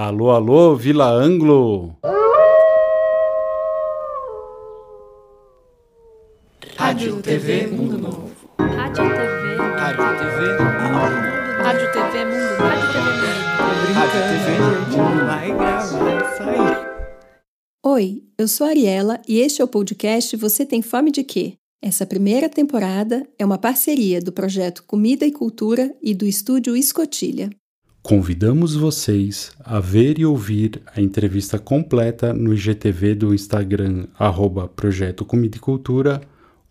Alô, alô, Vila Anglo! Rádio TV Mundo Novo. Rádio TV. Rádio TV Rádio TV Mundo. Rádio TV Mundo. Rádio TV Mundo Vai gravar isso aí. Oi, eu sou a Ariela e este é o podcast Você Tem Fome de Quê? Essa primeira temporada é uma parceria do projeto Comida e Cultura e do estúdio Escotilha. Convidamos vocês a ver e ouvir a entrevista completa no IGTV do Instagram arroba Projeto Comida e Cultura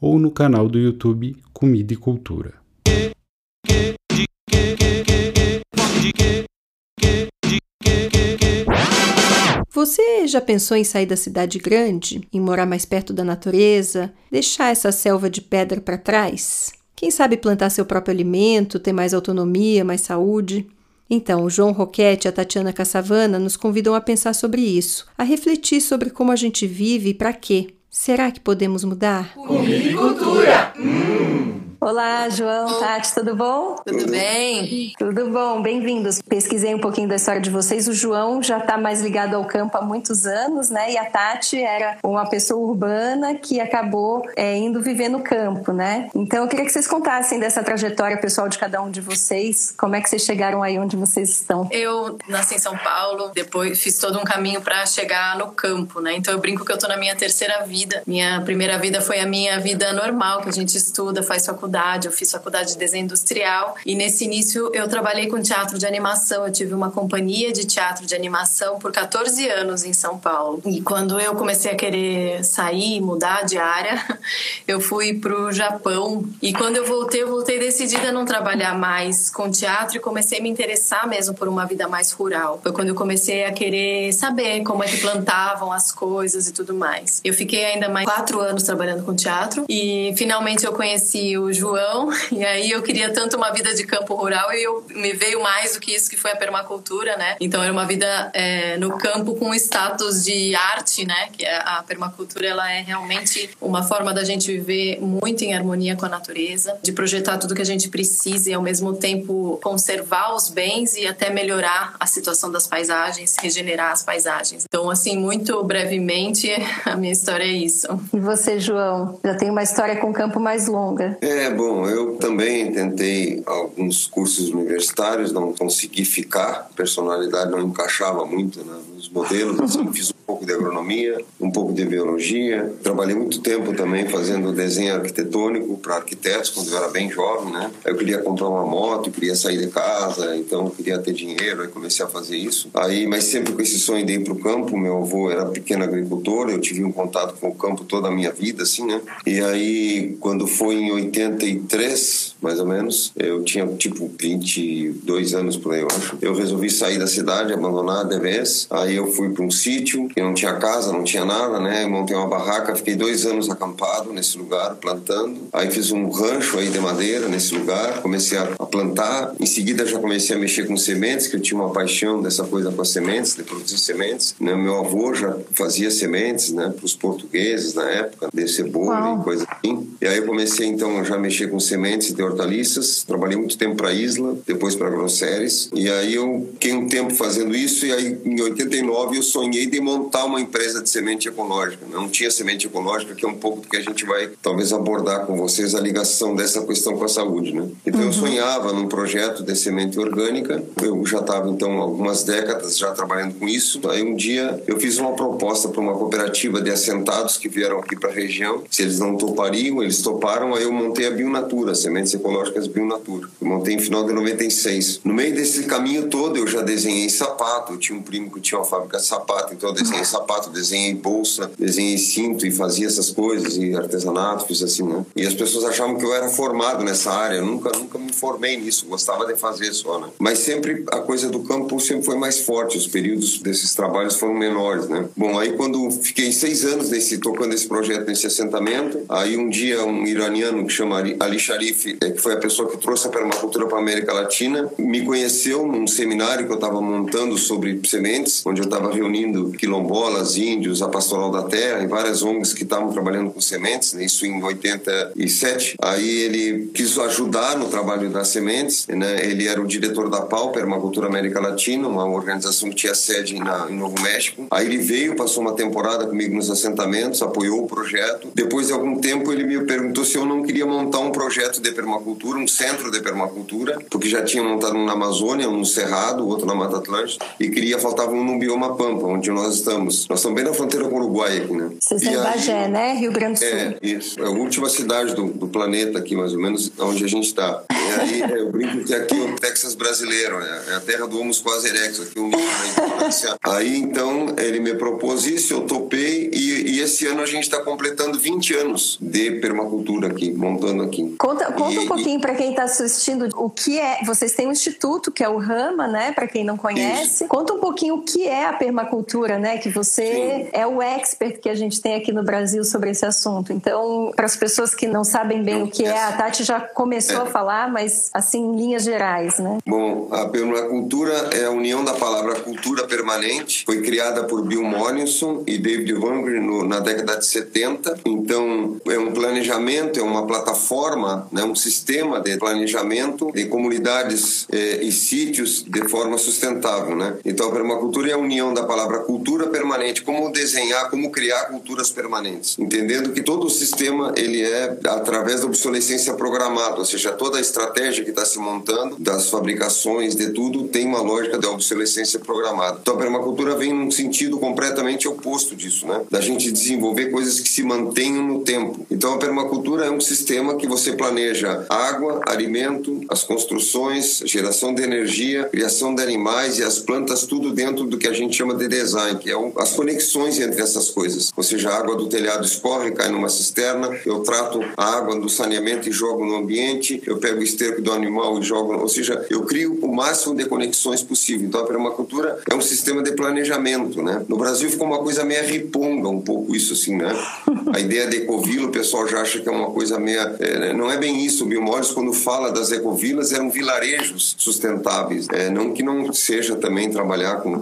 ou no canal do YouTube Comida e Cultura. Você já pensou em sair da cidade grande, em morar mais perto da natureza, deixar essa selva de pedra para trás? Quem sabe plantar seu próprio alimento, ter mais autonomia, mais saúde? Então, o João Roquete e a Tatiana Cassavana nos convidam a pensar sobre isso, a refletir sobre como a gente vive e para quê. Será que podemos mudar? Olá, João, Tati, tudo bom? Tudo bem? Tudo bom, bem-vindos. Pesquisei um pouquinho da história de vocês. O João já está mais ligado ao campo há muitos anos, né? E a Tati era uma pessoa urbana que acabou é, indo viver no campo, né? Então eu queria que vocês contassem dessa trajetória pessoal de cada um de vocês. Como é que vocês chegaram aí onde vocês estão? Eu nasci em São Paulo, depois fiz todo um caminho para chegar no campo, né? Então eu brinco que eu tô na minha terceira vida. Minha primeira vida foi a minha vida normal, que a gente estuda, faz faculdade. Eu fiz faculdade de desenho industrial e nesse início eu trabalhei com teatro de animação. Eu tive uma companhia de teatro de animação por 14 anos em São Paulo. E quando eu comecei a querer sair, mudar de área, eu fui pro Japão. E quando eu voltei, eu voltei decidida a não trabalhar mais com teatro e comecei a me interessar mesmo por uma vida mais rural. Foi quando eu comecei a querer saber como é que plantavam as coisas e tudo mais. Eu fiquei ainda mais quatro anos trabalhando com teatro e finalmente eu conheci o João e aí eu queria tanto uma vida de campo rural e eu me veio mais do que isso que foi a permacultura, né? Então era uma vida é, no campo com status de arte, né? Que é- a permacultura ela é realmente uma forma da gente viver muito em harmonia com a natureza, de projetar tudo que a gente precisa e ao mesmo tempo conservar os bens e até melhorar a situação das paisagens, regenerar as paisagens. Então assim muito brevemente a minha história é isso. E você, João? Já tem uma história com campo mais longa. É, bom, eu também tentei alguns cursos universitários, não consegui ficar, personalidade não encaixava muito né, nos modelos, assim, fiz um pouco de agronomia, um pouco de biologia, trabalhei muito tempo também fazendo desenho arquitetônico para arquitetos quando eu era bem jovem, né? Eu queria comprar uma moto, queria sair de casa, então eu queria ter dinheiro, aí comecei a fazer isso. Aí, mas sempre com esse sonho de ir para o campo, meu avô era pequeno agricultor, eu tive um contato com o campo toda a minha vida, assim, né? E aí, quando foi em 83, mais ou menos, eu tinha tipo 22 anos por aí, eu acho. Eu resolvi sair da cidade, abandonar a DVS. Aí eu fui para um sítio que não tinha casa, não tinha nada, né? Eu montei uma barraca, fiquei dois anos acampado nesse lugar, plantando. Aí fiz um rancho aí de madeira nesse lugar, comecei a a plantar. Em seguida já comecei a mexer com sementes, que eu tinha uma paixão dessa coisa com as sementes, de produzir sementes. Né? Meu avô já fazia sementes, né? Para os portugueses na época, de cebola Uau. e coisa assim. E aí eu comecei então a já mexer com sementes de hortaliças. Trabalhei muito tempo para Isla, depois para Grosseres. E aí eu fiquei um tempo fazendo isso e aí em 89 eu sonhei de montar uma empresa de semente ecológica. Não tinha semente ecológica, que é um pouco do que a gente vai talvez abordar com vocês a ligação dessa questão com a saúde, né? Então eu sonhava num projeto de semente orgânica. Eu já estava então algumas décadas já trabalhando com isso. Aí um dia eu fiz uma proposta para uma cooperativa de assentados que vieram aqui para a região. Se eles não topariam, eles toparam. Aí eu montei a Bionatura, sementes ecológicas Bionatura. Eu montei em final de 96. No meio desse caminho todo eu já desenhei sapato. Eu tinha um primo que tinha uma fábrica de sapato, então eu desenhei sapato, desenhei bolsa, desenhei cinto e fazia essas coisas e artesanato, fiz assim, né? E as pessoas achavam que eu era formado nessa área. Eu nunca, nunca me formei nisso. Gostava de fazer só, né? Mas sempre a coisa do campo sempre foi mais forte. Os períodos desses trabalhos foram menores, né? Bom, aí quando fiquei seis anos nesse tocando esse projeto nesse assentamento, aí um dia um iraniano que chama Ali- Sharif, eh, que foi a pessoa que trouxe a permacultura para a América Latina, me conheceu num seminário que eu estava montando sobre sementes, onde eu estava reunindo quilombolas, índios, a Pastoral da Terra e várias ONGs que estavam trabalhando com sementes, né? isso em 87. Aí ele quis ajudar no trabalho das sementes, né? Ele era o diretor da PAU, Permacultura América Latina, uma organização que tinha sede na, em Novo México. Aí ele veio, passou uma temporada comigo nos assentamentos, apoiou o projeto. Depois de algum tempo ele me perguntou se eu não queria montar um projeto de permacultura, um centro de permacultura, porque já tinha montado um na Amazônia, um no Cerrado, outro na Mata Atlântica, e queria, faltava um no bioma Pampa, onde nós estamos. Nós estamos bem na fronteira com o Uruguai aqui, né? Vocês em Bagé, né? Rio Grande do Sul. É, isso. É a última cidade do, do planeta aqui, mais ou menos, onde a gente está. E aí é, eu brinco que aqui é o Texas brasileiro, né? é a terra do Homus quase erectus, aqui um Aí então ele me propôs isso, eu topei e, e esse ano a gente está completando 20 anos de permacultura aqui, montando aqui. Conta, conta e, um pouquinho para quem está assistindo o que é. Vocês têm um instituto que é o Rama, né? Para quem não conhece, isso. conta um pouquinho o que é a permacultura, né? Que você Sim. é o expert que a gente tem aqui no Brasil sobre esse assunto. Então, para as pessoas que não sabem bem o que é, a Tati já começou é. a falar, mas assim em linhas gerais, né? Bom, a permacultura é a união da palavra cultura permanente. Foi criada por Bill Mollison e David Wangren na década de 70. Então, é um planejamento, é uma plataforma, né, um sistema de planejamento de comunidades eh, e sítios de forma sustentável, né? Então, a permacultura é a união da palavra cultura permanente, como desenhar, como criar culturas permanentes, entendendo que todo o sistema ele é através da obsolescência programada, ou seja, toda a estratégia que está se montando das fabricações de tudo tem uma lógica da obsolescência programada. Então, a permacultura vem num sentido completamente oposto disso, né? Da gente desenvolver coisas que se mantenham no tempo. Então, a permacultura é um sistema que você planeja água, alimento, as construções, geração de energia, criação de animais e as plantas, tudo dentro do que a gente chama de design, que é as conexões entre essas coisas. Ou seja, a água do telhado escorre, cai numa cisterna, eu trato a água do saneamento e jogo no ambiente, eu pego o esterco do animal e jogo, ou seja, eu crio o máximo de conexões possível. Então, a permacultura é um sistema de planejamento, né? No Brasil ficou uma coisa meio riponga, um pouco isso assim, né? A ideia de ecovila, o pessoal já acha que é uma coisa meia... É, não é bem isso. O Bill Morris, quando fala das ecovilas, eram vilarejos sustentáveis. É, não que não seja também trabalhar com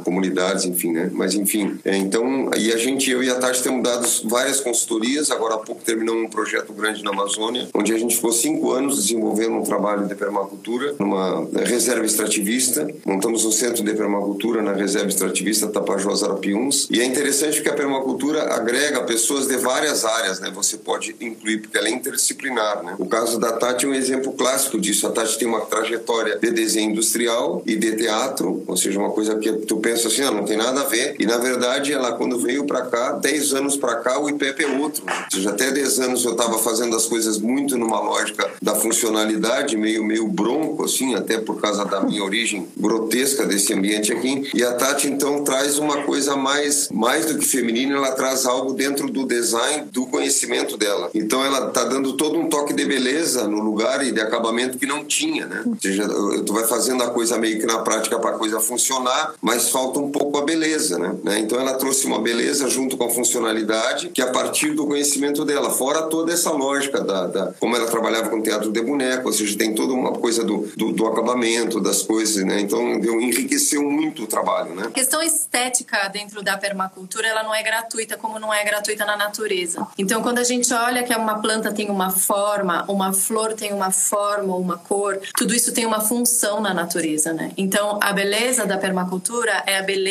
enfim, né? Mas, enfim, é, então... E a gente, eu e a Tati, temos dado várias consultorias. Agora há pouco terminou um projeto grande na Amazônia, onde a gente ficou cinco anos desenvolvendo um trabalho de permacultura numa reserva extrativista. Montamos um centro de permacultura na reserva extrativista Tapajós Arapiuns. E é interessante porque a permacultura agrega pessoas de várias áreas, né? Você pode incluir, porque ela é interdisciplinar, né? O caso da Tati é um exemplo clássico disso. A Tati tem uma trajetória de desenho industrial e de teatro, ou seja, uma coisa que tu pensa assim, não tem nada a ver. E na verdade, ela quando veio para cá, 10 anos para cá, o IPEP é outro. Ou seja, até 10 anos eu estava fazendo as coisas muito numa lógica da funcionalidade, meio meio bronco assim, até por causa da minha origem grotesca desse ambiente aqui. E a Tati então traz uma coisa mais mais do que feminina, ela traz algo dentro do design, do conhecimento dela. Então ela tá dando todo um toque de beleza no lugar e de acabamento que não tinha, né? Ou seja, tu vai fazendo a coisa meio que na prática para a coisa funcionar, mas falta um pouco a beleza, né? Então ela trouxe uma beleza junto com a funcionalidade que a partir do conhecimento dela, fora toda essa lógica da, da como ela trabalhava com teatro de boneco, ou seja, tem toda uma coisa do, do, do acabamento das coisas, né? Então deu, enriqueceu muito o trabalho, né? A questão estética dentro da permacultura, ela não é gratuita como não é gratuita na natureza. Então quando a gente olha que uma planta tem uma forma, uma flor tem uma forma, uma cor, tudo isso tem uma função na natureza, né? Então a beleza da permacultura é a beleza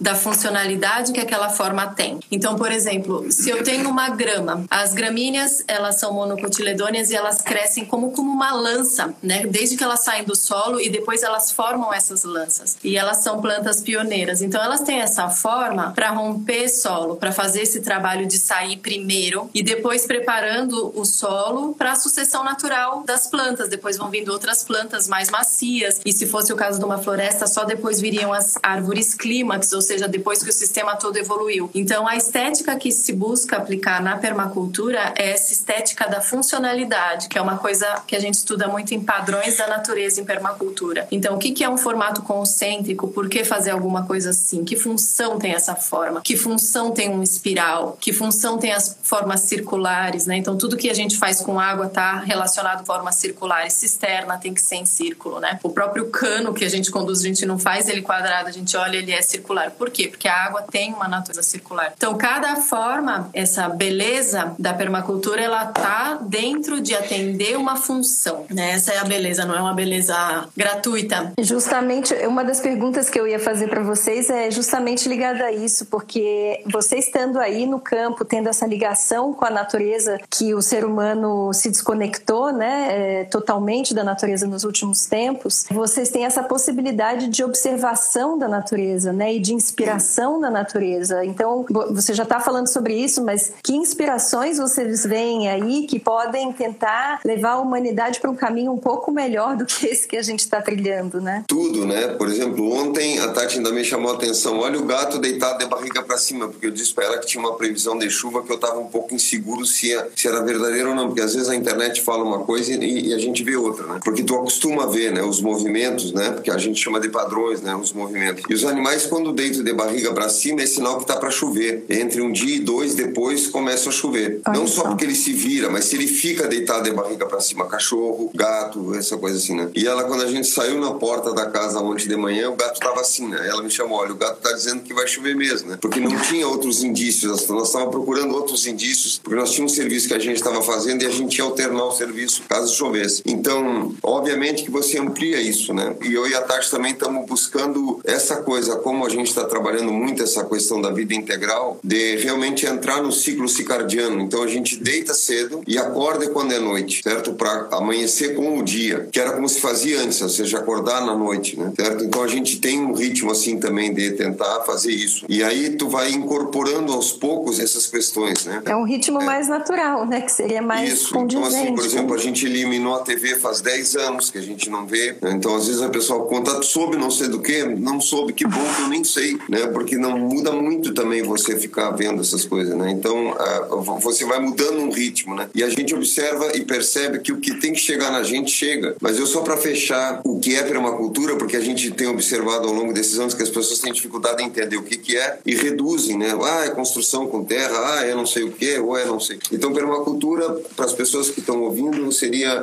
da funcionalidade que aquela forma tem. Então, por exemplo, se eu tenho uma grama, as gramíneas, elas são monocotiledôneas e elas crescem como como uma lança, né? Desde que elas saem do solo e depois elas formam essas lanças. E elas são plantas pioneiras. Então elas têm essa forma para romper solo, para fazer esse trabalho de sair primeiro e depois preparando o solo para a sucessão natural das plantas. Depois vão vindo outras plantas mais macias. E se fosse o caso de uma floresta, só depois viriam as árvores clímax, ou seja, depois que o sistema todo evoluiu. Então a estética que se busca aplicar na permacultura é essa estética da funcionalidade, que é uma coisa que a gente estuda muito em padrões da natureza em permacultura. Então, o que é um formato concêntrico? Por que fazer alguma coisa assim? Que função tem essa forma? Que função tem um espiral? Que função tem as formas circulares? Né? Então, tudo que a gente faz com água está relacionado a formas circulares. Cisterna tem que ser em círculo. Né? O próprio cano que a gente conduz, a gente não faz ele quadrado, a gente olha, ele é circular. Por quê? Porque a água tem uma natureza circular. Então, cada forma, essa beleza da permacultura, ela tá dentro de atender uma função, né? Essa é a beleza, não é uma beleza gratuita. Justamente, uma das perguntas que eu ia fazer para vocês é justamente ligada a isso, porque você estando aí no campo, tendo essa ligação com a natureza, que o ser humano se desconectou, né, é, totalmente da natureza nos últimos tempos, vocês têm essa possibilidade de observação da natureza, né, e de inspiração na natureza. Então, você já está falando sobre isso, mas que inspirações vocês veem aí que podem tentar levar a humanidade para um caminho um pouco melhor do que esse que a gente está trilhando, né? Tudo, né? Por exemplo, ontem a Tati ainda me chamou a atenção. Olha o gato deitado de barriga para cima, porque eu disse para ela que tinha uma previsão de chuva que eu estava um pouco inseguro se, era verdadeiro ou não, porque às vezes a internet fala uma coisa e, a gente vê outra, né? Porque tu acostuma a ver, né? Os movimentos, né? Porque a gente chama de padrões, né? Os movimentos. E os animais, quando deitam de barriga para cima, é sinal que tá para chover. Entre um dia e dois depois começa a chover. Olha não só porque ele se vira, mas se ele fica deitado de barriga para cima, cachorro, gato, essa coisa assim, né? E ela, quando a gente saiu na porta da casa ontem de manhã, o gato tava assim, né? Ela me chamou, olha, o gato tá dizendo que vai chover mesmo, né? Porque não tinha outros indícios, nós estávamos procurando outros indícios, porque nós tínhamos um serviço que a gente estava fazendo e a gente ia alternar o serviço caso chovesse. Então, obviamente que você amplia isso, né? E eu e a Tati também estamos buscando essa coisa, como a gente está trabalhando muito essa questão da vida integral, de realmente entrar no ciclo circadiano. Então a gente deita cedo e acorda quando é noite, certo? Para amanhecer com o dia, que era como se fazia antes, ou seja, acordar na noite, né? Certo? Então a gente tem um ritmo assim também de tentar fazer isso. E aí tu vai incorporando aos poucos essas questões, né? É um ritmo é. mais natural, né? Que seria mais isso. Então assim, por exemplo, a gente eliminou a TV faz 10 anos que a gente não vê. Né? Então às vezes a pessoa conta, soube não sei do que, não soube, que bom que eu nem sei, né? Porque não muda muito também você ficar vendo essas coisas, né? Então uh, você vai mudando um ritmo, né? E a gente observa e percebe que o que tem que chegar na gente chega. Mas eu só para fechar o que é permacultura, porque a gente tem observado ao longo desses anos que as pessoas têm dificuldade em entender o que que é e reduzem, né? Ah, é construção com terra, ah, é não sei o que, ou é não sei. Então permacultura para as pessoas que estão ouvindo seria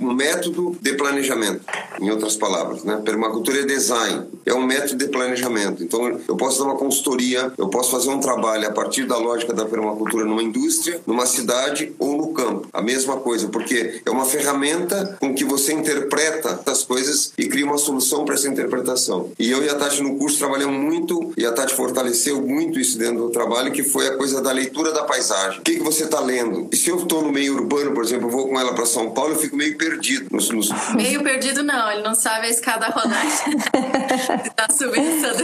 um método de planejamento, em outras palavras, né? Permacultura é design, é um método de planejamento. Então eu posso dar uma consultoria, eu posso fazer um trabalho a partir da lógica da permacultura numa indústria, numa cidade ou no campo. A mesma coisa, porque é uma ferramenta com que você interpreta as coisas e cria uma solução para essa interpretação. E eu e a Tati no curso trabalhamos muito e a Tati fortaleceu muito isso dentro do trabalho, que foi a coisa da leitura da paisagem. O que, que você está lendo? E se eu estou no meio urbano, por exemplo, eu vou com ela para São Paulo, eu fico meio perdido. Nos, nos... Meio perdido não, ele não sabe a escada rolante. está subindo,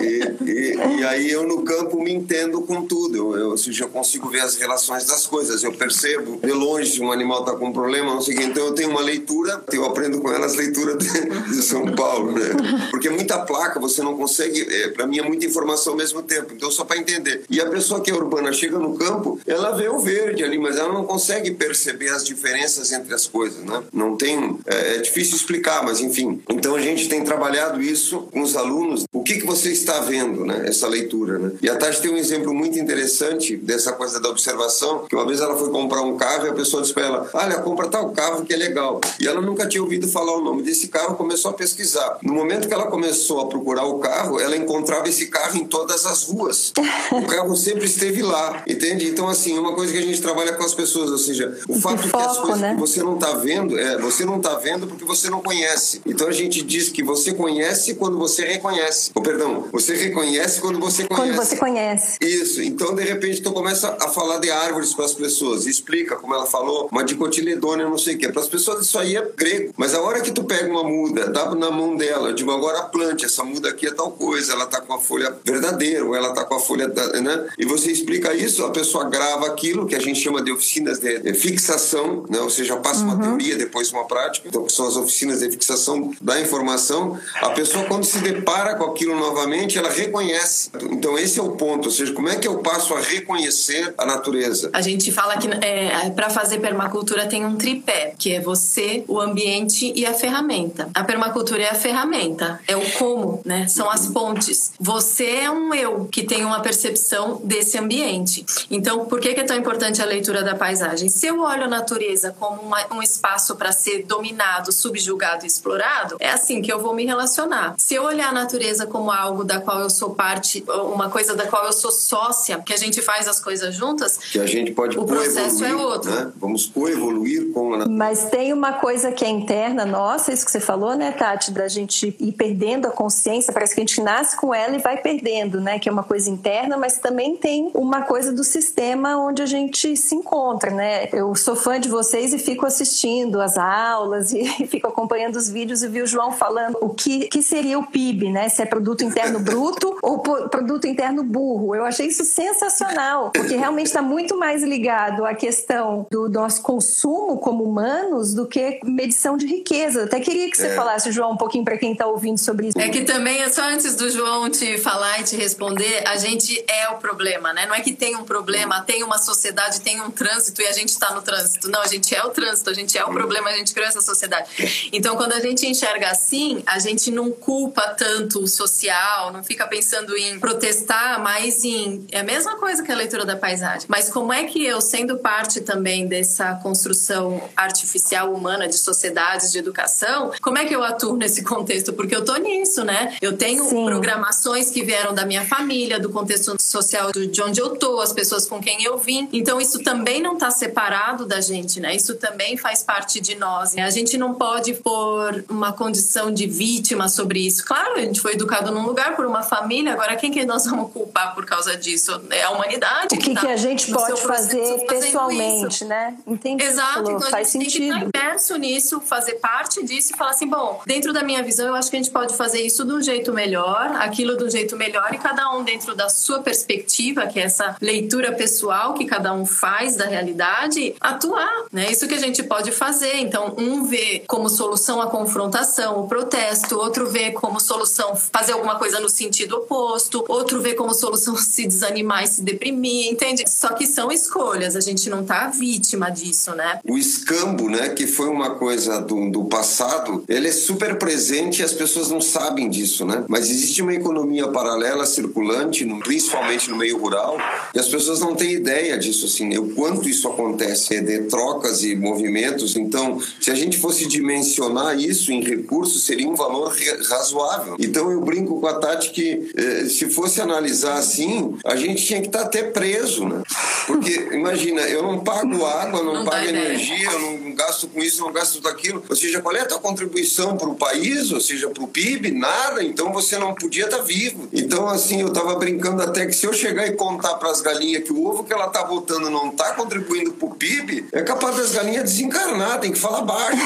E, e, e, aí eu no campo me entendo com tudo. Eu, eu, eu consigo ver as relações das coisas. Eu percebo de longe se um animal está com um problema, não sei o quê. Então eu tenho uma leitura, eu aprendo com ela as leituras de, de São Paulo, né? Porque muita placa você não consegue, é, para mim é muita informação ao mesmo tempo. Então só para entender. E a pessoa que é urbana chega no campo, ela vê o verde ali, mas ela não consegue perceber as diferenças entre as coisas, né? Não tem, é, é difícil explicar, mas enfim. Então a gente tem trabalhado isso com os alunos. O que que você está vendo, né? Essa leitura, né? E a Tati tem um exemplo muito interessante dessa coisa da observação, que uma vez ela foi comprar um carro e a pessoa disse para ela: "Olha, compra tal carro que é legal". E ela nunca tinha ouvido falar o nome desse carro, começou a pesquisar. No momento que ela começou a procurar o carro, ela encontrava esse carro em todas as ruas. O carro sempre esteve lá, entende? Então assim, uma coisa que a gente trabalha com as pessoas, ou seja, o fato de que as coisas né? que você não está vendo, é, você não está vendo porque você não conhece. Então a gente diz que você conhece quando você reconhece. Ou perdão, você reconhece quando você conhece. Quando você conhece. Isso. Então de repente tu começa a falar de árvores para as pessoas, explica como ela falou, uma dicotiledônia, não sei o quê. Para as pessoas isso aí é grego. Mas a hora que tu pega uma muda, dá na mão dela, digo agora plante, essa muda aqui é tal coisa, ela tá com a folha verdadeira, ou ela tá com a folha, né? E você explica isso, a pessoa grava aquilo que a gente chama de oficinas de, de fixação, né? Ou seja, passa uhum. uma teoria, depois uma prática. Então são as oficinas de fixação da informação. A pessoa quando se depara com aquilo novamente, ela reconhece. Então esse é o ponto, ou seja, como é que eu passo a reconhecer a natureza? A gente fala que é, para fazer permacultura tem um tripé, que é você, o ambiente e a ferramenta. A permacultura é a ferramenta, é o como, né? São as pontes. Você é um eu que tem uma percepção desse ambiente. Então, por que é tão importante a leitura da paisagem? Se eu olho a natureza como uma, um espaço para ser dominado, subjugado e explorado, é assim que eu vou me relacionar. Se eu olhar a natureza como algo da qual eu sou parte, uma coisa da qual eu sou sócia, que a gente faz as coisas juntas, que a gente pode o processo é outro. Né? Vamos coevoluir com a Mas tem uma coisa que é interna nossa, isso que você falou, né, Tati, da gente ir perdendo a consciência, parece que a gente nasce com ela e vai perdendo, né, que é uma coisa interna, mas também tem uma coisa do sistema onde a gente se encontra, né? Eu sou fã de vocês e fico assistindo as aulas e fico acompanhando os vídeos e vi o João falando o que, que seria o PIB, né? Se é produto interno bruto ou produto interno burro. Eu achei isso sensacional, porque realmente está muito mais ligado à questão do nosso consumo como humanos do que medição de riqueza. Até queria que você é. falasse, João, um pouquinho para quem está ouvindo sobre isso. É que também, só antes do João te falar e te responder, a gente é o problema, né? Não é que tem um problema, tem uma sociedade, tem um trânsito e a gente está no trânsito. Não, a gente é o trânsito, a gente é o problema, a gente criou essa sociedade. Então, quando a gente enxerga assim, a gente não culpa tanto o social, não fica pensando em protestar, mas em. É a mesma coisa que a leitura da paisagem. Mas como é que eu, sendo parte também dessa construção artificial humana de sociedades, de educação, como é que eu atuo nesse contexto? Porque eu tô nisso, né? Eu tenho Sim. programações que vieram da minha família, do contexto social de onde eu tô, as pessoas com quem eu vim. Então, isso também não tá separado da gente, né? Isso também faz parte de nós. A gente não pode pôr uma condição de vítima sobre isso. Claro, a gente foi educado num lugar por uma família, agora quem que nós vamos culpar por causa disso? É a humanidade. O que, que, tá que a gente pode fazer pessoalmente, né? Entendi. Exato, então a Faz gente sentido. tem que estar imerso nisso, fazer parte disso e falar assim: bom, dentro da minha visão, eu acho que a gente pode fazer isso de um jeito melhor, aquilo de um jeito melhor, e cada um dentro da sua perspectiva, que é essa leitura pessoal que cada um faz da realidade, atuar. Né? Isso que a gente pode fazer. Então, um vê como solução a confrontação, o protesto, outro vê como solução fazer alguma coisa no sentido oposto, outro vê como solução se desanimar e se deprimir, entende? Só que são escolhas, a gente não tá vítima disso, né? O escambo, né, que foi uma coisa do, do passado, ele é super presente e as pessoas não sabem disso, né? Mas existe uma economia paralela circulante, principalmente no meio rural, e as pessoas não têm ideia disso, assim, né? o quanto isso acontece, de trocas e movimentos. Então, se a gente fosse dimensionar isso em recursos, seria um valor razoável. Então, eu brinco com a Tati que, eh, se fosse analisar assim, a gente tinha que estar até preso, né? Porque, imagina, eu não pago água, não, não pago energia, eu não gasto com isso, não gasto com aquilo. Ou seja, qual é a tua contribuição para o país, ou seja, para o PIB? Nada. Então, você não podia estar vivo. Então, assim, eu estava brincando até que se eu chegar e contar para as galinhas que o ovo que ela está botando não está contribuindo para o PIB, é capaz das galinhas desencarnar, tem que falar baixo.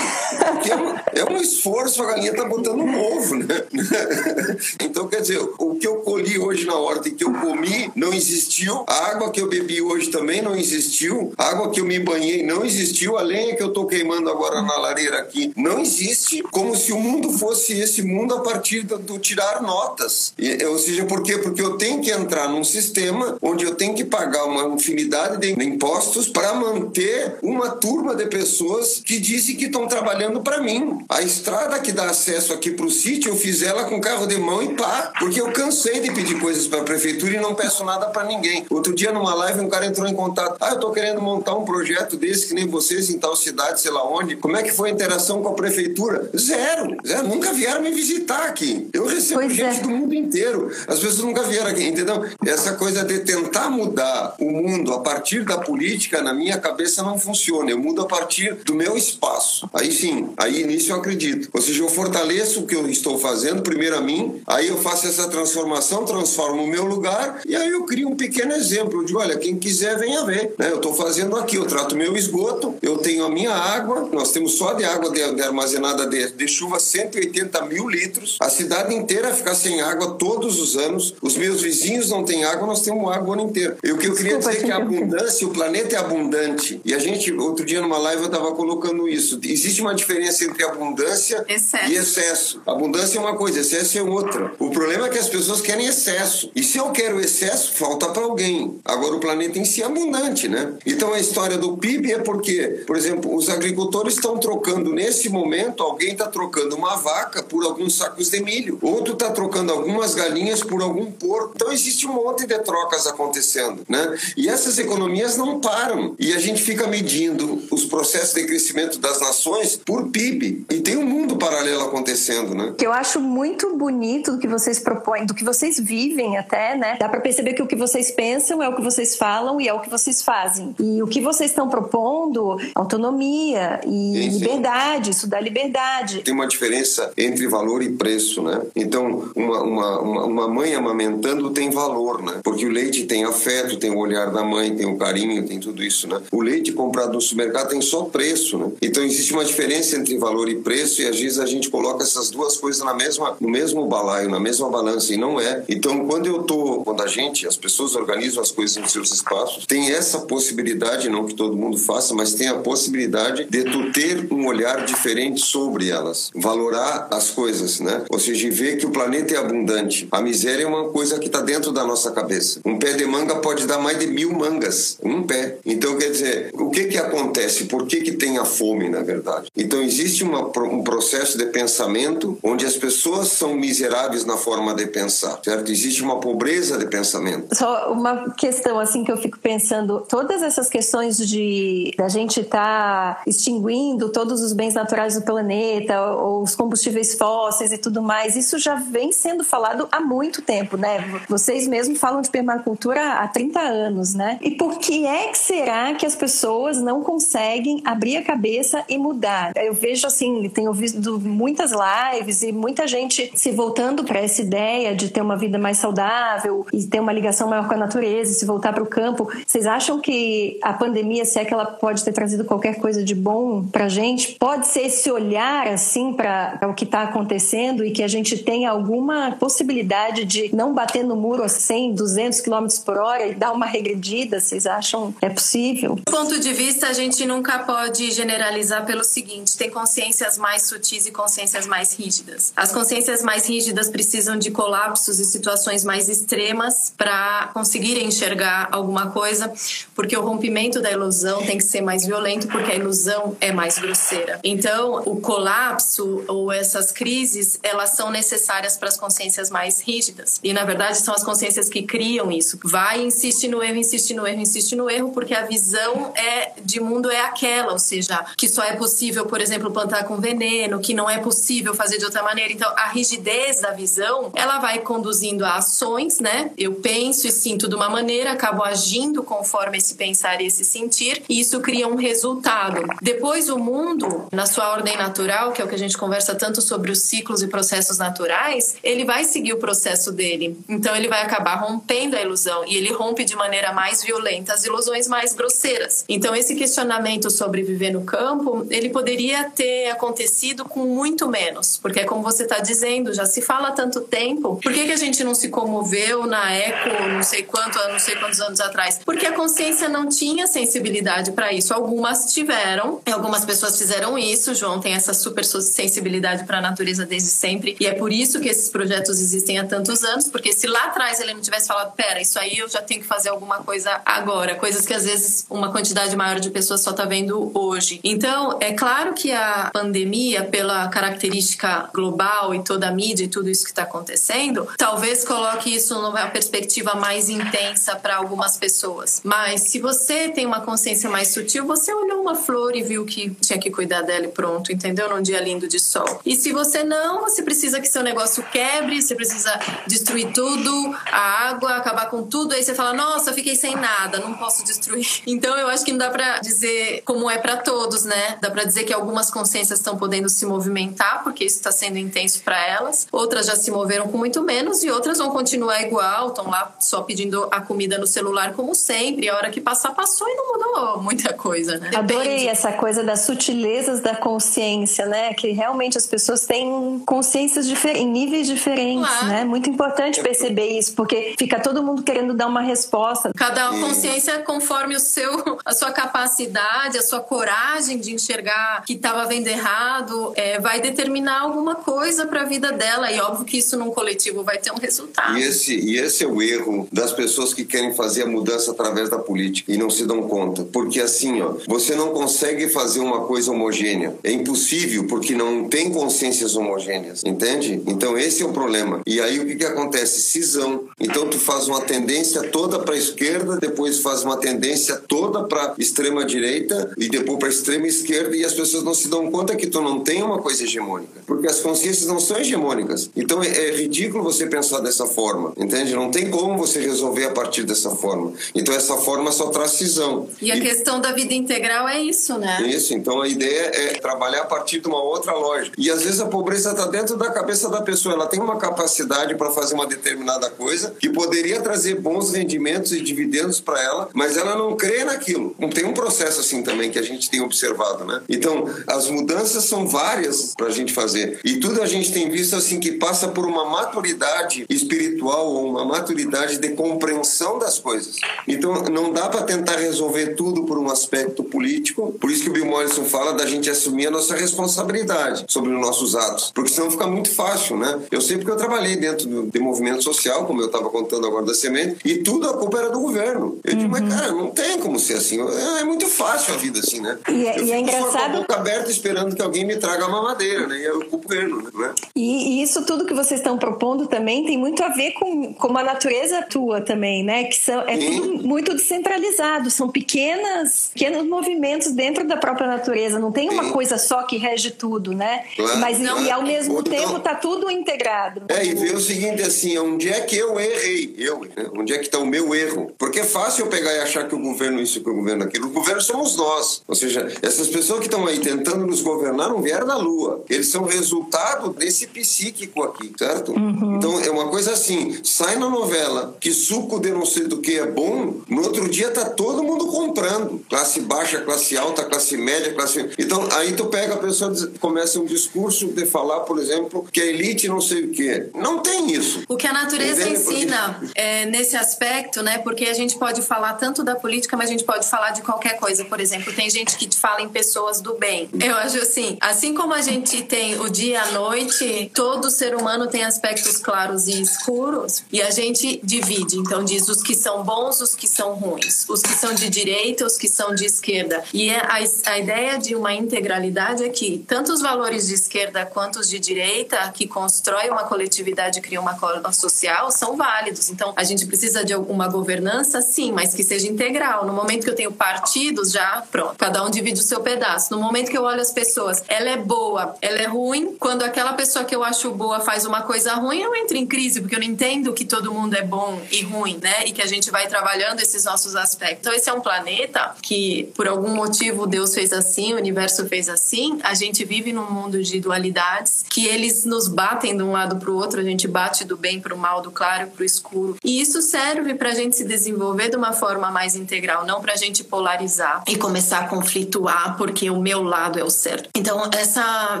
Porque é um, é um esforço, a galinha está botando um ovo, né? então, quer dizer, o que eu colhi hoje na horta e que eu comi não existiu, a água que eu bebi hoje também não existiu, a água que eu me banhei não existiu, a lenha que eu estou queimando agora na lareira aqui não existe, como se o mundo fosse esse mundo a partir do, do tirar notas. E, ou seja, por quê? Porque eu tenho que entrar num sistema onde eu tenho que pagar uma infinidade de impostos para manter uma turma de pessoas que dizem que estão trabalhando para mim. A estrada que dá acesso aqui para o sítio, eu fiz ela com carro de mão e pá, porque eu cansei de pedir coisas para a prefeitura e não peço nada para ninguém. Outro dia, numa live, um cara entrou em contato. Ah, eu estou querendo montar um projeto desse que nem vocês em tal cidade, sei lá onde. Como é que foi a interação com a prefeitura? Zero. Zero. Nunca vieram me visitar aqui. Eu recebo pois gente é. do mundo inteiro. As pessoas nunca vieram aqui, entendeu? Essa coisa de tentar mudar o mundo a partir da política, na minha cabeça, não funciona. Eu mudo a partir do meu espaço. Aí sim, aí nisso eu acredito. Ou seja, eu fortaleço o que eu estou fazendo, primeiro a mim, aí eu faço essa transformação, transformo o meu lugar e aí eu crio um pequeno exemplo de, olha, quem quiser venha ver. Né? Eu estou fazendo aqui, eu trato meu esgoto, eu tenho a minha água, nós temos só de água de, de armazenada de, de chuva 180 mil litros, a cidade inteira fica sem água todos os anos, os meus vizinhos não têm água, nós temos água o ano inteiro. E o que eu queria Desculpa, dizer é que a abundância, o planeta é abundante. E a gente, outro dia numa live eu estava colocando isso. Existe uma diferença entre abundância excesso. e excesso. Abundância é uma coisa, excesso é outra. O problema é que as pessoas querem excesso. E se eu quero excesso, falta para alguém. Agora o planeta em si é abundante, né? Então a história do PIB é porque, por exemplo, os agricultores estão trocando nesse momento, alguém está trocando uma vaca por alguns sacos de milho, outro está trocando algumas galinhas por algum porco. Então existe uma monte de trocas acontecendo, né? E essas economias não param. E a gente fica medindo os processos de crescimento das nações por PIB. E tem um mundo paralelo acontecendo, né? Que eu acho muito bonito do que vocês propõem, do que vocês vivem até, né? Dá para perceber que o que vocês pensam é o que vocês falam e é o que vocês fazem. E o que vocês estão propondo, autonomia e liberdade, isso dá liberdade. Tem uma diferença entre valor e preço, né? Então, uma, uma, uma mãe amamentando tem valor, né? Porque o leite tem afeto, tem o olhar da mãe, tem o carinho, tem tudo isso, né? O leite comprado no supermercado tem só preço, né? Então existe uma diferença entre valor e preço e às vezes a gente coloca essas duas coisas na mesma, no mesmo na mesma balança e não é. Então quando eu tô, quando a gente, as pessoas organizam as coisas nos seus espaços, tem essa possibilidade, não que todo mundo faça, mas tem a possibilidade de tu ter um olhar diferente sobre elas, valorar as coisas, né? Ou seja, ver que o planeta é abundante. A miséria é uma coisa que está dentro da nossa cabeça. Um pé de manga pode dar mais de mil mangas, um pé. Então, quer dizer, o que que acontece? Por que que tem a fome, na verdade? Então, existe uma, um processo de pensamento onde as pessoas são miseráveis na forma de pensar, certo? Existe uma pobreza de pensamento. Só uma questão, assim, que eu fico pensando, todas essas questões de da gente estar tá extinguindo todos os bens naturais do planeta, ou os combustíveis fósseis e tudo mais, isso já vem sendo falado há muito tempo, né? Vocês mesmos falam de permacultura há 30 anos, né? E por que é que será que as pessoas não conseguem abrir a cabeça e mudar? Eu vejo assim, tenho ouvido muitas lives e muita gente se voltando para essa ideia de ter uma vida mais saudável e ter uma ligação maior com a natureza, se voltar para o campo. Vocês acham que a pandemia, se é que ela pode ter trazido qualquer coisa de bom para gente, pode ser esse olhar assim para o que está acontecendo e que a gente tenha alguma possibilidade de não bater no muro a 100, 200 km por hora e dar uma regredida? Vocês acham é possível? Do ponto de vista, a gente nunca pode generalizar pelo seguinte: tem consciências mais sutis e consciências mais rígidas. As consciências mais rígidas precisam de colapsos e situações mais extremas para conseguirem enxergar alguma coisa, porque o rompimento da ilusão tem que ser mais violento, porque a ilusão é mais grosseira. Então, o colapso ou essas crises, elas são necessárias para as consciências mais rígidas. E na verdade são as consciências que criam isso. Vai, insiste no erro, insiste no erro, insiste no erro, porque a visão é de mundo é aquela, ou seja, que só é possível, por exemplo, plantar com veneno, que não é possível fazer de outra maneira. Então, a rigidez da visão, ela vai conduzindo a ações, né? Eu penso e sinto de uma maneira, acabo agindo conforme esse pensar e esse sentir, e isso cria um resultado. Depois, o mundo, na sua ordem natural, que é o que a gente conversa tanto sobre os ciclos e processos naturais, ele vai seguir o processo dele. Então ele vai acabar rompendo a ilusão e ele rompe de maneira mais violenta as ilusões mais grosseiras. Então esse questionamento sobre viver no campo, ele poderia ter acontecido com muito menos, porque é como você está dizendo, já se fala há tanto tempo. Por que, que a gente não se comoveu na eco, não sei quanto, não sei quantos anos atrás? Porque a consciência não tinha sensibilidade para isso. Algumas tiveram, algumas pessoas fizeram isso. João tem essa super sensibilidade para a natureza desde sempre e é por isso que esses projetos existem há tantos anos, porque se lá atrás ele não tivesse falado, pera, isso aí eu já tenho que fazer alguma coisa agora, coisas que às vezes uma quantidade maior de pessoas só está vendo hoje. Então, é claro que a pandemia, pela característica global e toda a mídia e tudo isso que está acontecendo, talvez coloque isso numa perspectiva mais intensa para algumas pessoas. Mas se você tem uma consciência mais sutil, você olhou uma flor e viu que tinha que cuidar dela e pronto, entendeu? Num dia lindo de sol. E se você não, você precisa que seu negócio quebre, você precisa destruir tudo, a água, acabar com tudo, aí você fala, nossa, fiquei sem nada, não posso destruir. Então eu acho que não dá para dizer como é para todos, né? Dá para dizer que algumas consciências estão podendo se movimentar, porque isso está sendo intenso para elas. Outras já se moveram com muito menos e outras vão continuar igual, estão lá só pedindo a comida no celular como sempre. E a hora que passar, passou e não mudou muita coisa, né? Depende. Adorei essa coisa das sutilezas da consciência, né? Que realmente as pessoas têm consciências em níveis diferentes, claro. né? Muito importante perceber isso, porque fica todo mundo querendo dar uma resposta. Cada consciência conforme o seu, a sua capacidade, a sua coragem de enxergar que estava vendo errado, é, vai determinar alguma coisa para a vida dela. E óbvio que isso num coletivo vai ter um resultado. E esse, e esse é o erro das pessoas que querem fazer a mudança através da política e não se dão conta. Porque assim, ó, você não consegue fazer uma coisa homogênea. É impossível porque não tem consciências homogêneas, entende? Então esse é o problema. E aí o que, que acontece? Cisão. Então tu faz uma tendência toda para a esquerda, depois faz uma tendência toda para extrema direita e depois para extrema esquerda e as pessoas não se dão conta que tu não tem uma coisa hegemônica, porque as consciências não são hegemônicas. Então é, é ridículo você pensar dessa forma, entende? Não tem como você resolver a partir dessa forma. Então essa forma só traz cisão. E a questão da vida integral é isso, né? Isso, então a ideia é trabalhar a partir de uma outra lógica. E às vezes a pobreza está dentro da cabeça da pessoa, ela tem uma capacidade para fazer uma determinada coisa que poderia trazer bons rendimentos e dividendos para ela, mas ela não crê naquilo. Tem um processo assim também que a gente tem observado, né? Então, as mudanças são várias para a gente fazer. E tudo a gente tem visto assim que passa por uma maturidade espiritual ou uma maturidade de compreensão das coisas. Então, não dá para tentar resolver tudo por um aspecto político. Por isso que o Bill Morrison fala da gente assumir a nossa responsabilidade sobre os nossos atos, porque senão fica muito fácil, né? Eu sei porque eu trabalhei dentro do, de movimento social, como eu estava contando agora da semente, e tudo a culpa era do governo. Eu digo, mas cara, não tem como ser assim. É muito fácil a vida assim, né? E, é- eu e é só com a engraçado. boca aberta esperando que alguém me traga a mamadeira, né? E culpo o governo, né? E, e isso tudo que vocês estão propondo também tem muito a ver com como a natureza atua também, né? Que são, é tudo muito descentralizado, são pequenas, pequenos movimentos dentro da própria natureza. Não tem uma coisa só que rege tudo, né? Claro, Mas e ao mesmo tempo tá tudo integrado. É, e ver o seguinte, assim, onde é que eu errei? Eu, né? Onde é que está o meu erro? Porque é fácil eu pegar e achar que o governo isso, que o governo aquilo. O governo somos nós. Ou seja, essas pessoas que estão aí tentando nos governar não vieram da Lua. Eles são resultado desse psíquico aqui, certo? Então, é uma coisa assim, sai na novela que suco de não sei do que é bom, no outro dia tá todo mundo comprando. Classe baixa, classe alta, classe média, classe... Então, aí tu pega a pessoa, começa um discurso de falar, por exemplo, que a elite não sei o que. Não tem isso. O que a natureza Entende? Ensina é, nesse aspecto, né? Porque a gente pode falar tanto da política, mas a gente pode falar de qualquer coisa. Por exemplo, tem gente que fala em pessoas do bem. Eu acho assim, assim como a gente tem o dia e a noite, todo ser humano tem aspectos claros e escuros, e a gente divide. Então diz os que são bons, os que são ruins, os que são de direita, os que são de esquerda. E é a, a ideia de uma integralidade é que tanto os valores de esquerda quanto os de direita, que constrói uma coletividade cria uma cola social, são válidos. Então, a gente precisa de alguma governança, sim, mas que seja integral. No momento que eu tenho partidos, já pronto, cada um divide o seu pedaço. No momento que eu olho as pessoas, ela é boa, ela é ruim. Quando aquela pessoa que eu acho boa faz uma coisa ruim, eu entro em crise, porque eu não entendo que todo mundo é bom e ruim, né? E que a gente vai trabalhando esses nossos aspectos. Então, esse é um planeta que, por algum motivo, Deus fez assim, o universo fez assim. A gente vive num mundo de dualidades que eles nos batem de um lado para o outro, a gente bate do bem para o mal, do claro para o escuro. E isso serve para a gente se desenvolver de uma forma mais integral, não para a gente polarizar e começar a conflituar porque o meu lado é o certo. Então, essa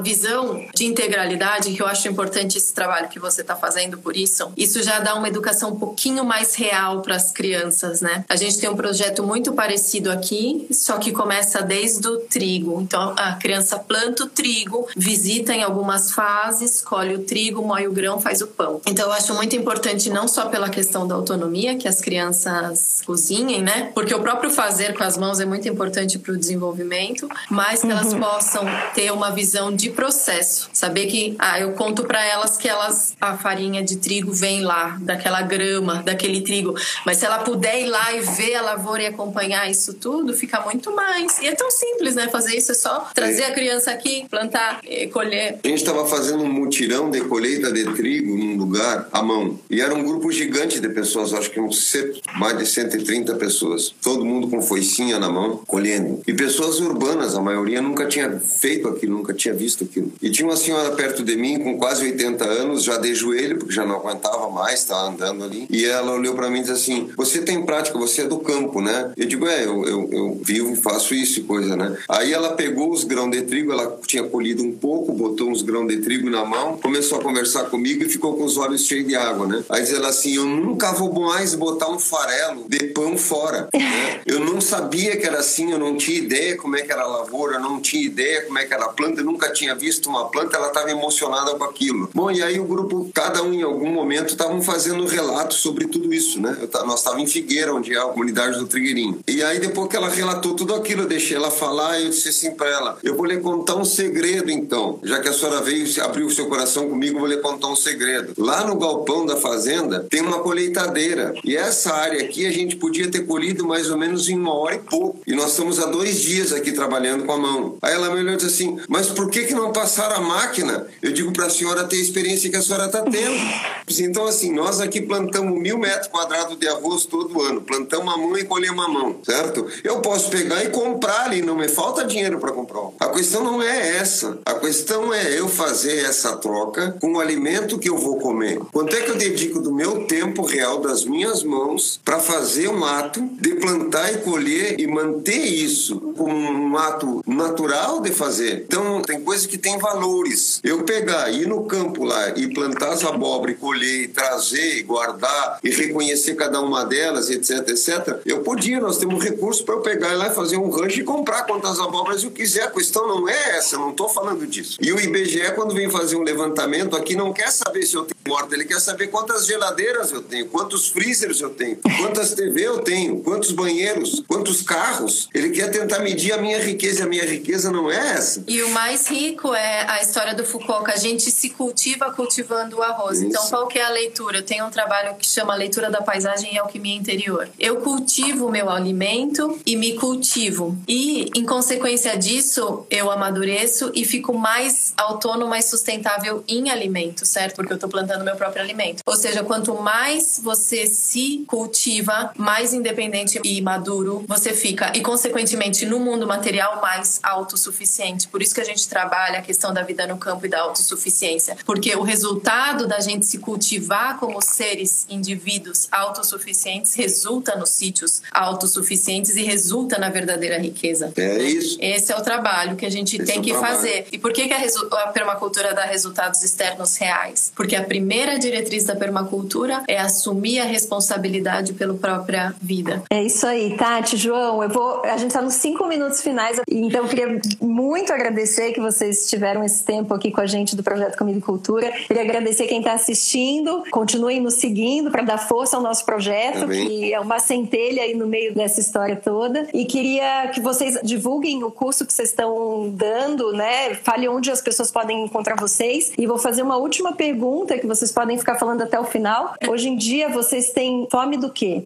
visão de integralidade, que eu acho importante esse trabalho que você está fazendo por isso, isso já dá uma educação um pouquinho mais real para as crianças, né? A gente tem um projeto muito parecido aqui, só que começa desde o trigo. Então, a criança planta o trigo, visita em algumas fases, colhe o trigo, moe o grão, faz o pão. Então, eu acho muito importante não só pela questão da autonomia, que as crianças cozinhem, né? Porque o próprio fazer com as mãos é muito importante para o desenvolvimento, mas que elas possam ter uma visão de processo, saber que ah, eu conto para elas que elas a farinha de trigo vem lá daquela grama, daquele trigo, mas se ela puder ir lá e ver a lavoura e acompanhar isso tudo, fica muito mais. E é tão simples, né? Fazer isso é só trazer a criança aqui, plantar, colher. A gente estava fazendo um mutirão de colheita de trigo num lugar à mão. E era um grupo gigante de pessoas, acho que uns cento- mais de 130 pessoas. Todo mundo com foicinha na mão, colhendo. E pessoas urbanas, a maioria nunca tinha feito aquilo, nunca tinha visto aquilo. E tinha uma senhora perto de mim, com quase 80 anos, já de joelho, porque já não aguentava mais, estava andando ali. E ela olhou para mim e disse assim: Você tem prática, você é do campo, né? Eu digo: É, eu, eu, eu vivo e faço isso e coisa, né? Aí ela pegou os grãos de trigo, ela tinha colhido um pouco, botou uns grãos de trigo na mão, começou a conversar comigo e ficou com os olhos cheios de água, né? Aí diz ela assim: Eu nunca vou mais botar um farelo de pão fora. né? Eu não sabia que era assim, eu não tinha ideia como é que era a lavoura, eu não tinha ideia como é que era a planta, eu nunca tinha visto uma planta, ela estava emocionada com aquilo. Bom, e aí o grupo, cada um em algum momento, estavam fazendo relato sobre tudo isso, né? Eu nós estávamos em Figueira, onde é a comunidade do Trigueirinho. E aí, depois que ela relatou tudo aquilo, eu deixei ela falar e eu disse assim para ela: Eu vou lhe contar um segredo então. Já que a senhora veio, se abriu o seu coração comigo, eu vou lhe contar um segredo. Lá no galpão da fazenda, tem uma colheitadeira. E essa área aqui a gente podia ter colhido mais ou menos em uma hora e pouco. E nós estamos há dois dias aqui trabalhando com a mão. Aí ela me olhou e disse assim: Mas por que, que não passaram a máquina? Eu digo para a senhora ter experiência que a senhora está tendo. Então, assim, nós aqui plantamos mil metros quadrados de arroz todo ano. Plantamos a mão e colhemos a mão, certo? Eu posso pegar e comprar ali, não me falta dinheiro para comprar. A questão não é essa. A questão é eu fazer essa troca com o alimento que eu vou comer. Quanto é que eu dedico do meu tempo real, das minhas mãos, para fazer um ato de plantar e colher e manter isso como um ato natural de fazer? Então, tem coisas que têm valores. Eu pegar, ir no campo lá e plantar as abóbora colher, trazer, guardar e reconhecer cada uma delas, etc, etc, eu podia, nós temos recursos para eu pegar lá e fazer um rancho e comprar quantas abóboras eu quiser. A questão não é essa, não estou falando disso. E o IBGE, quando vem fazer um levantamento aqui, não quer saber se eu tenho morte, ele quer saber quantas geladeiras eu tenho, quantos freezers eu tenho, quantas TV eu tenho, quantos banheiros, quantos carros. Ele quer tentar medir a minha riqueza a minha riqueza não é essa. E o mais rico é a história do Foucault, que a gente se cultiva cultivando o arroz. Isso. Então, qual que é a leitura? Eu tenho um trabalho que chama Leitura da Paisagem e Alquimia Interior. Eu cultivo o meu alimento e me cultivo. E, em consequência disso, eu amadureço e fico mais autônomo, e sustentável em alimento, certo? Porque eu estou plantando meu próprio alimento. Ou seja, quanto mais você se cultiva, mais independente e maduro você fica. E, consequentemente, no mundo material, mais autossuficiente. Por isso que a gente trabalha a questão da vida no campo e da autossuficiência. Porque o resultado da gente se cultivar como seres, indivíduos autossuficientes, resulta nos sítios autossuficientes e resulta na verdadeira riqueza. É isso. Esse é o trabalho que a gente Esse tem é que trabalho. fazer. E por que, que a, a permacultura dá resultados externos reais? Porque a primeira diretriz da permacultura é assumir a responsabilidade pela própria vida. É isso aí, Tati, João. Eu vou. A gente está nos cinco minutos finais, então eu queria muito agradecer que vocês tiveram esse tempo aqui com a gente do projeto Comida e Cultura. Queria agradecer quem está assistindo. Continuem nos seguindo para dar força ao nosso projeto, que é uma centelha aí no meio dessa história toda. E queria que vocês divulguem o curso que vocês estão dando, né? Fale onde as pessoas podem encontrar vocês. E vou fazer uma última pergunta que vocês podem ficar falando até o final. Hoje em dia vocês têm fome do quê?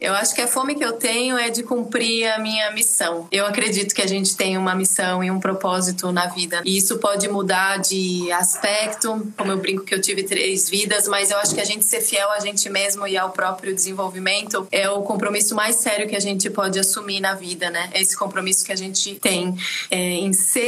Eu acho que a fome que eu tenho é de cumprir a minha missão. Eu acredito que a gente tem uma missão e um propósito na vida. E isso pode mudar de aspecto, como eu brinco que eu tive três vidas, mas eu acho que a gente ser fiel a gente mesmo e ao próprio desenvolvimento é o compromisso mais sério que a gente pode assumir na vida, né? É esse compromisso que a gente tem é, em ser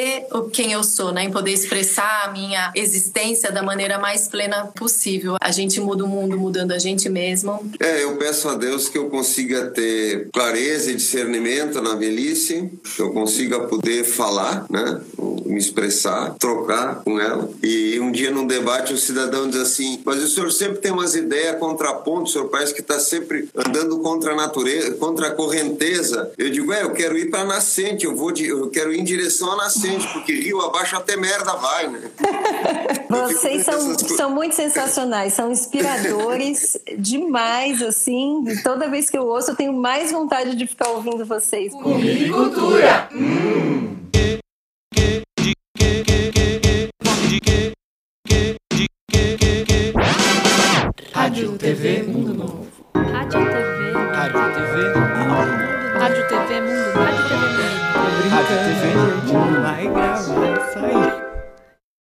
quem eu sou, né? Em poder expressar a minha existência da maneira mais plena possível. A gente muda o mundo mudando a gente mesmo. É, eu peço a Deus que eu consiga ter clareza e discernimento na velhice, que eu consiga poder falar, né? me expressar, trocar com ela. E um dia num debate o cidadão diz assim: Mas o senhor sempre tem umas ideias contraponto, o senhor parece que está sempre andando contra a natureza, contra a correnteza. Eu digo: É, eu quero ir para a nascente, eu, vou de, eu quero ir em direção à nascente, porque rio abaixo até merda vai, né? Vocês são, são muito sensacionais, são inspiradores demais, assim. Toda vez que eu ouço, eu tenho mais vontade de ficar ouvindo vocês. Cultura! Hum. Rádio TV Mundo Novo. Rádio TV. Rádio TV Mundo Novo. minha.